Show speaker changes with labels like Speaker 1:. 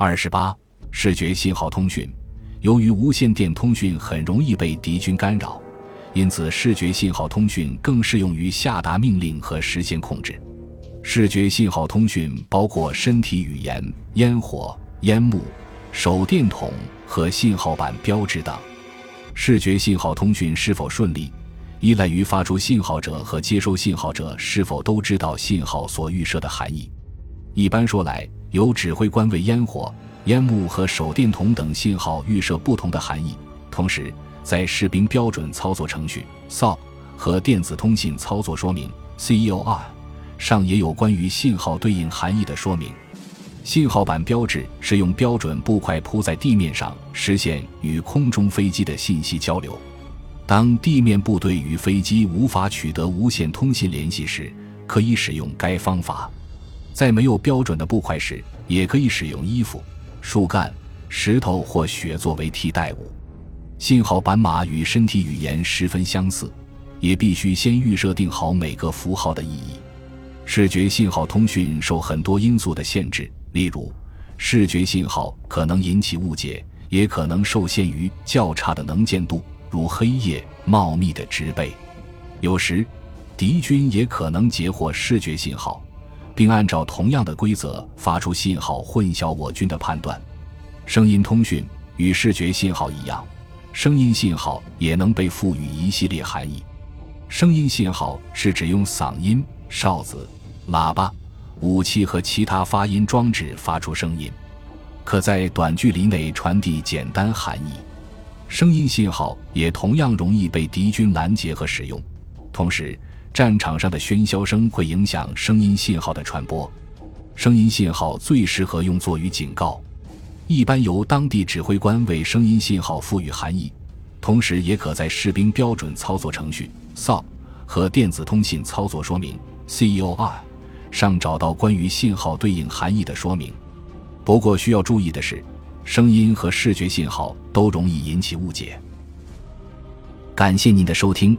Speaker 1: 二十八，视觉信号通讯。由于无线电通讯很容易被敌军干扰，因此视觉信号通讯更适用于下达命令和实现控制。视觉信号通讯包括身体语言、烟火、烟幕、手电筒和信号板标志等。视觉信号通讯是否顺利，依赖于发出信号者和接收信号者是否都知道信号所预设的含义。一般说来，由指挥官为烟火。烟幕和手电筒等信号预设不同的含义，同时在士兵标准操作程序 SOP 和电子通信操作说明 （CEOR） 上也有关于信号对应含义的说明。信号板标志是用标准布块铺在地面上，实现与空中飞机的信息交流。当地面部队与飞机无法取得无线通信联系时，可以使用该方法。在没有标准的布块时，也可以使用衣服。树干、石头或雪作为替代物。信号板码与身体语言十分相似，也必须先预设定好每个符号的意义。视觉信号通讯受很多因素的限制，例如，视觉信号可能引起误解，也可能受限于较差的能见度，如黑夜、茂密的植被。有时，敌军也可能截获视觉信号。并按照同样的规则发出信号，混淆我军的判断。声音通讯与视觉信号一样，声音信号也能被赋予一系列含义。声音信号是指用嗓音、哨子、喇叭、武器和其他发音装置发出声音，可在短距离内传递简单含义。声音信号也同样容易被敌军拦截和使用，同时。战场上的喧嚣声会影响声音信号的传播，声音信号最适合用作于警告，一般由当地指挥官为声音信号赋予含义，同时也可在士兵标准操作程序 SOP 和电子通信操作说明 COR 上找到关于信号对应含义的说明。不过需要注意的是，声音和视觉信号都容易引起误解。感谢您的收听。